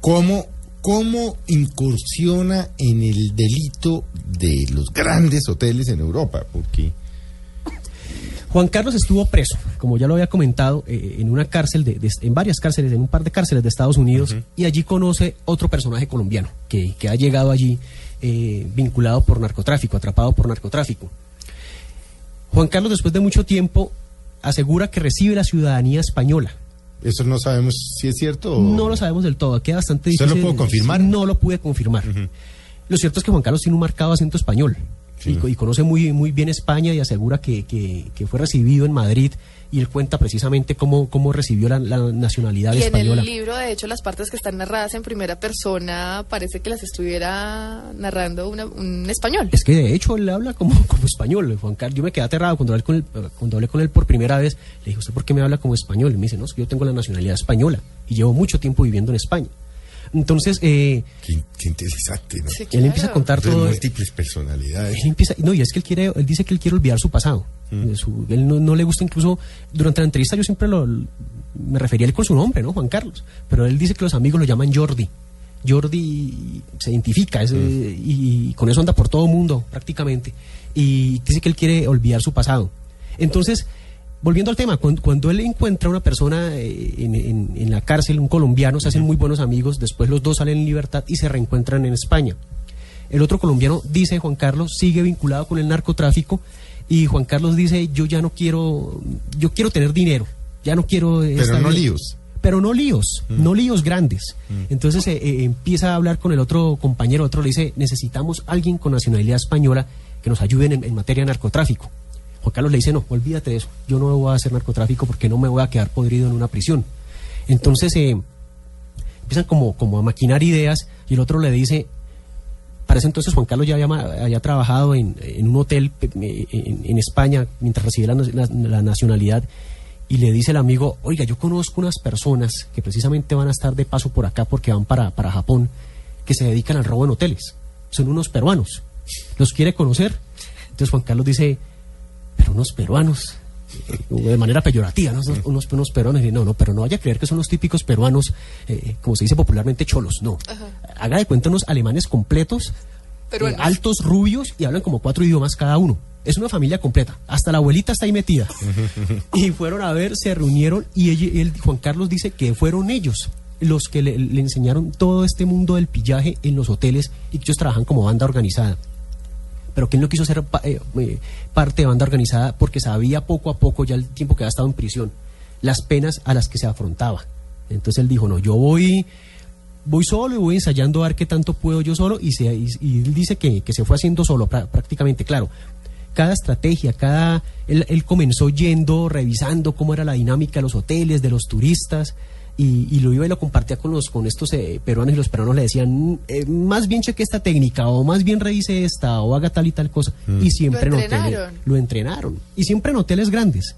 ¿Cómo, ¿Cómo incursiona en el delito de los grandes hoteles en Europa? Porque Juan Carlos estuvo preso, como ya lo había comentado, eh, en una cárcel, de, de- en varias cárceles, en un par de cárceles de Estados Unidos, y allí conoce otro personaje colombiano que, que ha llegado allí eh, vinculado por narcotráfico, atrapado por narcotráfico. Juan Carlos, después de mucho tiempo, asegura que recibe la ciudadanía española. Eso no sabemos si es cierto o... No lo sabemos del todo, queda bastante ¿Usted difícil. lo pudo confirmar? No lo pude confirmar. Lo cierto es que Juan Carlos tiene un marcado acento español Sí. y, co- y conoce muy, muy bien España y asegura que, que- que fue recibido en Madrid y él cuenta precisamente cómo, cómo recibió la, la nacionalidad Y en el libro, de hecho, las partes que están narradas en primera persona parece que las estuviera narrando una- un español. Es que de hecho él habla como, como español, Juan Carlos. Yo me quedé aterrado cuando hablé, con él, cuando hablé con él por primera vez. Le dije, ¿usted por qué me habla como español? Y me dice, no, es que yo tengo la nacionalidad española y llevo mucho tiempo viviendo en España. Entonces, eh, Qué, qué interesante, ¿no? Sí, él empieza a contar De todo. múltiples personalidades. Él empieza, no, y es que él quiere, él dice que él quiere olvidar su pasado. Mm. Eh, su- él no, no le gusta incluso, durante la entrevista yo siempre lo, me refería a él con su nombre, ¿no? Juan Carlos. Pero él dice que los amigos lo llaman Jordi. Jordi se identifica es, eh, Mm. y, y con eso anda por todo el mundo prácticamente. Y dice que él quiere olvidar su pasado. Entonces, volviendo al tema, cuando, cuando él encuentra a una persona eh, en, en- en la cárcel, un colombiano, se hacen muy buenos amigos, después los dos salen en libertad y se reencuentran en España. El otro colombiano, dice Juan Carlos, sigue vinculado con el narcotráfico y Juan Carlos dice, yo ya no quiero, yo quiero tener dinero, ya no quiero... Pero estar no bien". líos. Pero no líos, no líos grandes. Entonces eh, eh, empieza a hablar con el otro compañero, otro le dice, necesitamos alguien con nacionalidad española que nos ayude en, en materia de narcotráfico. Juan Carlos le dice, no, olvídate de eso, yo no voy a hacer narcotráfico porque no me voy a quedar podrido en una prisión. Entonces eh, empiezan como, como a maquinar ideas y el otro le dice, para ese entonces Juan Carlos ya había, trabajado en, en un hotel en, España mientras recibía la, la- la nacionalidad y le dice el amigo, oiga, yo conozco unas personas que precisamente van a estar de paso por acá porque van para, para Japón, que se dedican al robo en hoteles. Son unos peruanos. ¿Los quiere conocer? Entonces Juan Carlos dice, pero unos peruanos, eh, de manera peyorativa, ¿no? unos, unos, unos peruanos. No, no, pero no vaya a creer que son los típicos peruanos, eh, como se dice popularmente, cholos, no. Haga de cuenta unos alemanes completos, Peruanos. eh, altos, rubios y hablan como cuatro idiomas cada uno. Es una familia completa. Hasta la abuelita está ahí metida. y fueron a ver, se reunieron y ella- él, Juan Carlos dice que fueron ellos los que le, le enseñaron todo este mundo del pillaje en los hoteles y que ellos trabajan como banda organizada pero que él no quiso ser eh, eh, parte de banda organizada porque sabía poco a poco, ya el tiempo que había estado en prisión, las penas a las que se afrontaba. Entonces él dijo, no, yo voy, voy solo y voy ensayando a ver qué tanto puedo yo solo y, se, él dice que, que se fue haciendo solo prá- prácticamente, claro. Cada estrategia, cada él, él comenzó yendo, revisando cómo era la dinámica de los hoteles, de los turistas, y, y lo iba y lo compartía con los con estos eh, peruanos y los peruanos le decían eh, más bien cheque esta técnica o más bien revise esta o haga tal y tal cosa y siempre Lo en hoteles entrenaron. lo entrenaron y siempre en hoteles grandes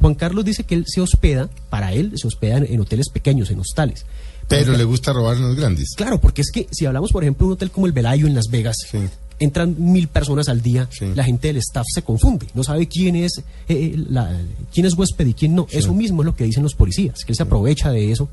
Juan Carlos dice que él se hospeda para él se hospeda en, en hoteles pequeños en hostales Pero le gusta robar en los grandes. Claro, porque es que si hablamos, por ejemplo, de un hotel como el Velayo en Las Vegas, Sí. Entran mil personas al día, Sí. la gente del staff se confunde, no sabe quién es eh, eh, la- quién es huésped y quién no. Eso mismo es lo que dicen los policías, que él se aprovecha de eso.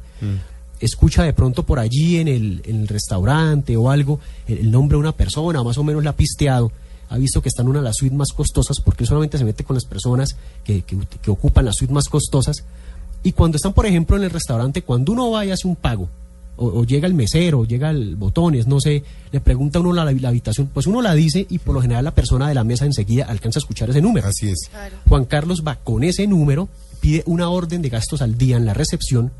Escucha de pronto por allí en el, en el restaurante o algo el, el nombre de una persona, más o menos la ha pisteado. Ha visto que está en una de las suites más costosas, porque él solamente se mete con las personas que, que- que ocupan las suites más costosas. Y cuando están, por ejemplo, en el restaurante, cuando uno va y hace un pago, o, o llega el mesero, o llega el botones, no sé, le pregunta a uno la, la habitación, pues uno la dice y por lo general la persona de la mesa enseguida alcanza a escuchar ese número. Así es. Claro. Juan Carlos va con ese número, pide una orden de gastos al día en la recepción,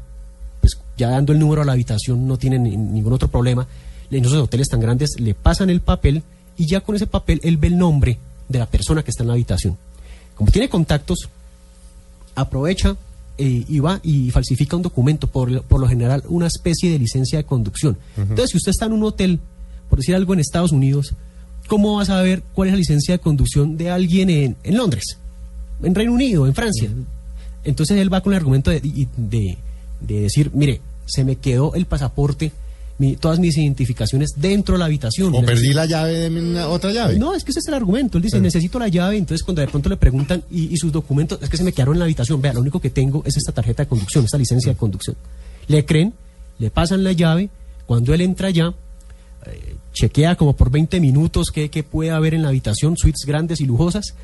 pues ya dando el número a la habitación no tiene ni- ningún otro problema. En esos hoteles tan grandes le pasan el papel y ya con ese papel él ve el nombre de la persona que está en la habitación. Como tiene contactos, aprovecha eh, y va y falsifica un documento, por, por lo general una especie de licencia de conducción. Entonces, si usted está en un hotel, por decir algo en Estados Unidos, ¿cómo va a saber cuál es la licencia de conducción de alguien en, en Londres, en Reino Unido, en Francia? Entonces él va con el argumento de, de decir, mire, se me quedó el pasaporte, mi- todas mis identificaciones dentro de la habitación. O perdí la llave, deme una- otra llave. no, es que ese es el argumento. Él dice, necesito la llave. Entonces, cuando de pronto le preguntan, ¿y, y sus documentos? Es que se me quedaron en la habitación. Vea, lo único que tengo es esta tarjeta de conducción, esta licencia de conducción. Le creen le pasan la llave, cuando él entra allá, eh, chequea como por 20 minutos qué, qué puede haber en la habitación, suites grandes y lujosas,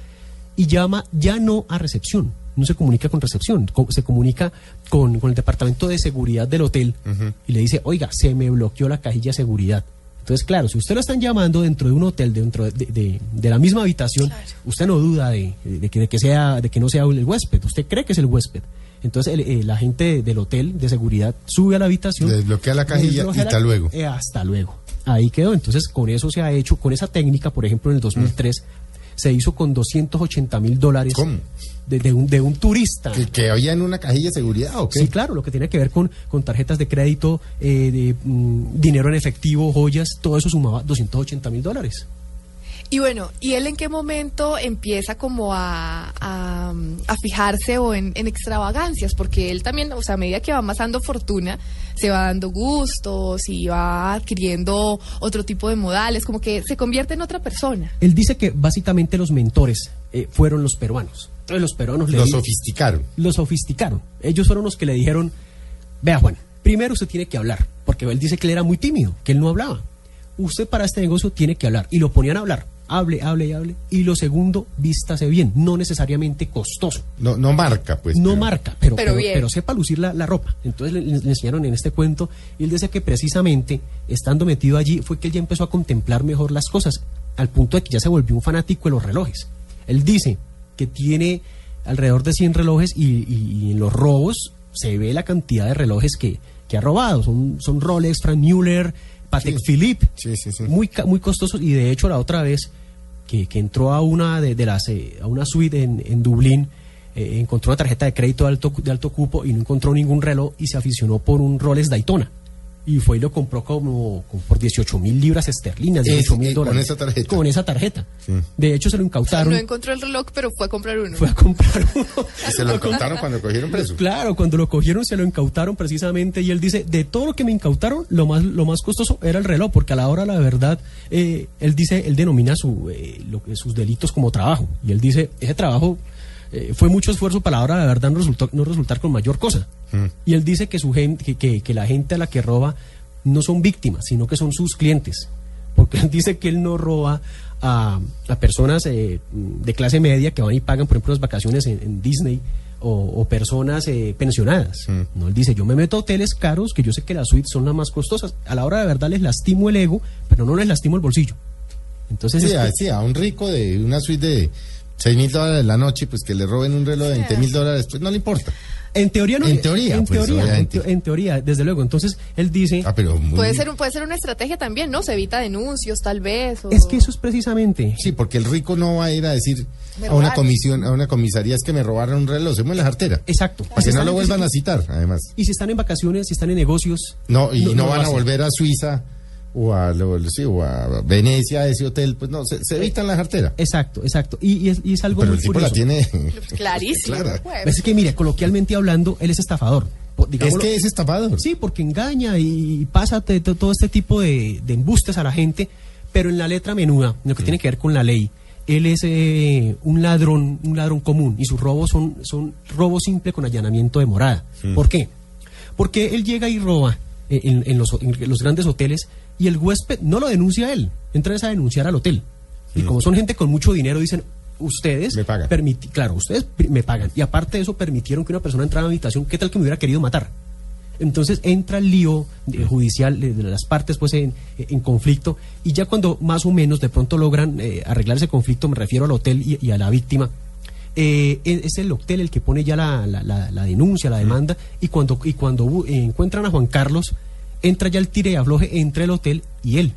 y llama ya no a recepción, no se comunica con recepción, se comunica con, con el departamento de seguridad del hotel y le dice, oiga, se me bloqueó la cajilla de seguridad. Entonces, claro, si usted lo están llamando dentro de un hotel, dentro de, de- de la misma habitación, usted no duda de, de que, de que sea, de que no sea el huésped, usted cree que es el huésped. Entonces, el, el agente del hotel de seguridad sube a la habitación, Le desbloquea la cajilla desbloquea y hasta la- luego. eh, hasta luego. Ahí quedó. Entonces, con eso se ha hecho, con esa técnica, por ejemplo, en el 2003, se hizo con 280 mil dólares ¿Cómo? de, de un, de un turista. ¿Que, que había en una cajilla de seguridad o qué? Sí, claro, lo que tiene que ver con, con tarjetas de crédito, eh, de, mm, dinero en efectivo, joyas, todo eso sumaba 280 mil dólares. Y bueno, ¿y él en qué momento empieza como a, a, a fijarse o en, en extravagancias? Porque él también, o sea, a medida que va amasando fortuna, se va dando gustos y va adquiriendo otro tipo de modales, como que se convierte en otra persona. Él dice que básicamente los mentores eh, fueron los peruanos. Entonces los peruanos le Lo di- sofisticaron. lo sofisticaron. Ellos fueron los que le dijeron, vea Juan, primero usted tiene que hablar, porque él dice que él era muy tímido, que él no hablaba. Usted para este negocio tiene que hablar. Y lo ponían a hablar. Hable, hable y hable. Y lo segundo, vístase bien, no necesariamente costoso. No, no marca, pues. no pero- marca, pero, Pero pero, pero sepa lucir la, la ropa. Entonces le, enseñaron en este cuento y él decía que precisamente estando metido allí fue que él ya empezó a contemplar mejor las cosas, al punto de que ya se volvió un fanático de los relojes. Él dice que tiene alrededor de 100 relojes y, y- y en los robos se ve la cantidad de relojes que, que ha robado. Son, son Rolex, Frank Mueller, Patek Sí. Philippe, Sí, sí, sí. muy ca- muy costosos y de hecho la otra vez que, entró a una de, de las eh, a una suite en, en Dublín eh, encontró una tarjeta de crédito de alto de alto cupo y no encontró ningún reloj y se aficionó por un Rolex Daytona y fue y lo compró como, como por 18 mil libras esterlinas, Ese, 18 eh, mil con dólares. esa tarjeta. Con esa tarjeta. Sí. De hecho se lo O sea, incautaron, no encontró el reloj, pero fue a comprar uno. fue a comprar uno. Y se lo contaron cuando cogieron preso. Claro, cuando lo cogieron se lo incautaron precisamente y él dice, de todo lo que me incautaron, lo más lo más costoso era el reloj, porque a la hora la verdad, eh, él dice, él denomina su, eh, lo que- sus delitos como trabajo y él dice, ese trabajo eh, fue mucho esfuerzo para la hora la verdad no resultó no resultar con mayor cosa. Mm. Y él dice que su gente, que, que, que la gente a la que roba no son víctimas, sino que son sus clientes, porque él dice que él no roba a, a personas eh, de clase media que van y pagan, por ejemplo, las vacaciones en, en Disney o, o personas eh, pensionadas. Mm. No, él dice, yo me meto a hoteles caros que yo sé que las suites son las más costosas. A la hora de verdad les lastimo el ego, pero no les lastimo el bolsillo. Entonces, Sí, es a, que- sí, a un rico de una suite de 6 mil dólares la noche, pues que le roben un reloj de 20 mil dólares, pues no le importa. En teoría no. En teoría, en pues, teoría, en, teoría, desde luego. Entonces, él dice, Ah, pero muy... Puede ser, un- puede ser una estrategia también, ¿no? Se evita denuncios, tal vez. o- es que eso es precisamente... Sí, porque el rico no va a ir a decir a una comisión, a una comisaría es que me robaron un reloj, se mueve la cartera. Exacto. Para que no lo vuelvan a citar, además. Y si están en vacaciones, si están en negocios. No, y no, van a volver a Suiza o a, lo- sí, o a Venecia, a ese hotel, pues no, se, se evitan la cartera. Exacto, exacto. Y, y es, y es algo Pero muy el tipo curioso. la tiene... Clarísimo. Clara. pues. Es que, mire, coloquialmente hablando, él es estafador. Es que es estafador. Sí, porque engaña y pasa todo este tipo de, de embustes a la gente, pero en la letra menuda, en lo que tiene que ver con la ley, él es eh, un ladrón, un ladrón común y sus robos son, son robo simple con allanamiento de morada. ¿Por qué? Porque él llega y roba eh, en, en los, en los grandes hoteles y el huésped no lo denuncia a él, entra es a denunciar al hotel. Y como son gente con mucho dinero, dicen, ustedes Me pagan. permiti- claro, ustedes me pagan. Y aparte de eso, permitieron que una persona entrara a mi habitación, ¿qué tal que me hubiera querido matar? Entonces entra el lío eh, judicial de, de las partes pues en, en conflicto y ya cuando más o menos de pronto logran eh, arreglar ese conflicto, me refiero al hotel y, y a la víctima, eh, es es el hotel el que pone ya la, la- la- la denuncia, la demanda y cuando, y cuando eh, encuentran a Juan Carlos, entra ya el tire y afloje entre el hotel y él.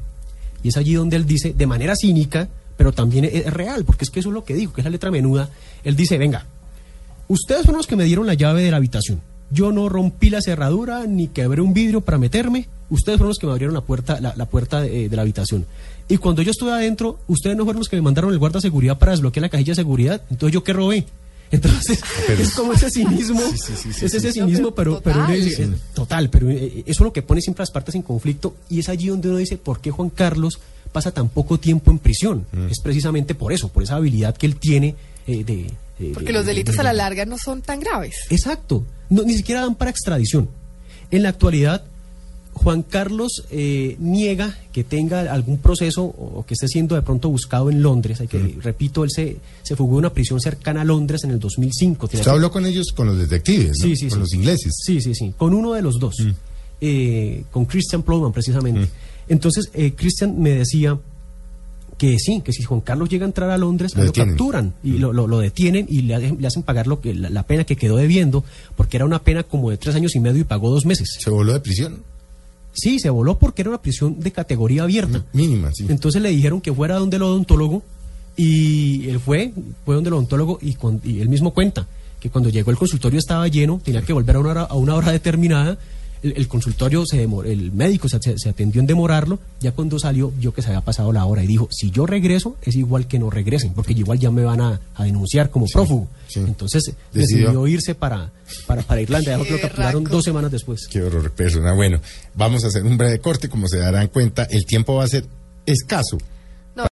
Y es allí donde él dice, de manera cínica, pero también es, es real, porque es que eso es lo que digo, que es la letra menuda, él dice, venga, ustedes fueron los que me dieron la llave de la habitación. Yo no rompí la cerradura ni quebré un vidrio para meterme. Ustedes fueron los que me abrieron la puerta, la, la puerta de, de la habitación. Y cuando yo estuve adentro, ustedes no fueron los que me mandaron el guarda de seguridad para desbloquear la cajilla de seguridad. Entonces yo qué robé. Entonces es como ese cinismo, es ese cinismo, pero, pero uno Total. dice, eh, total, pero eh, eso es lo que pone siempre las partes en conflicto y es allí donde uno dice por qué Juan Carlos pasa tan poco tiempo en prisión. Es precisamente por eso, por esa habilidad que él tiene eh, de, Porque de- los de- delitos de- a la larga no son tan graves. Exacto. No, ni siquiera dan para extradición. En la actualidad, Juan Carlos eh, niega que tenga algún proceso o que esté siendo de pronto buscado en Londres. Hay que, Repito, él se, se fugó de una prisión cercana a Londres en el 2005. Usted habló con ellos, con los detectives, ¿no? Sí, sí, con sí. los ingleses. Sí, sí, sí. Con uno de los dos. Eh, con Christian Plowman, precisamente. Entonces, eh, Christian me decía que sí, que si Juan Carlos llega a entrar a Londres, Lo capturan y lo, lo- lo detienen y le, hacen- le hacen pagar lo que, la, la pena que quedó debiendo, porque era una pena como de tres años y medio y pagó dos meses. Se voló de prisión. Sí, se voló porque era una prisión de categoría abierta. Mínima, sí. Entonces le dijeron que fuera donde el odontólogo y él fue, fue donde el odontólogo y, cuan- y él mismo cuenta que cuando llegó el consultorio estaba lleno, tenía que volver a una hora, a una hora determinada. El, el consultorio, se demoró, el médico se, se atendió en demorarlo. Ya cuando salió, vio que se había pasado la hora y dijo: Si yo regreso, es igual que no regresen, porque igual ya me van a, a denunciar como prófugo. sí. Entonces Decidió. decidió irse para, para, para Irlanda. Ya lo capturaron dos semanas después. Qué horror persona. Bueno, vamos a hacer un breve corte. Como se darán cuenta, el tiempo va a ser escaso.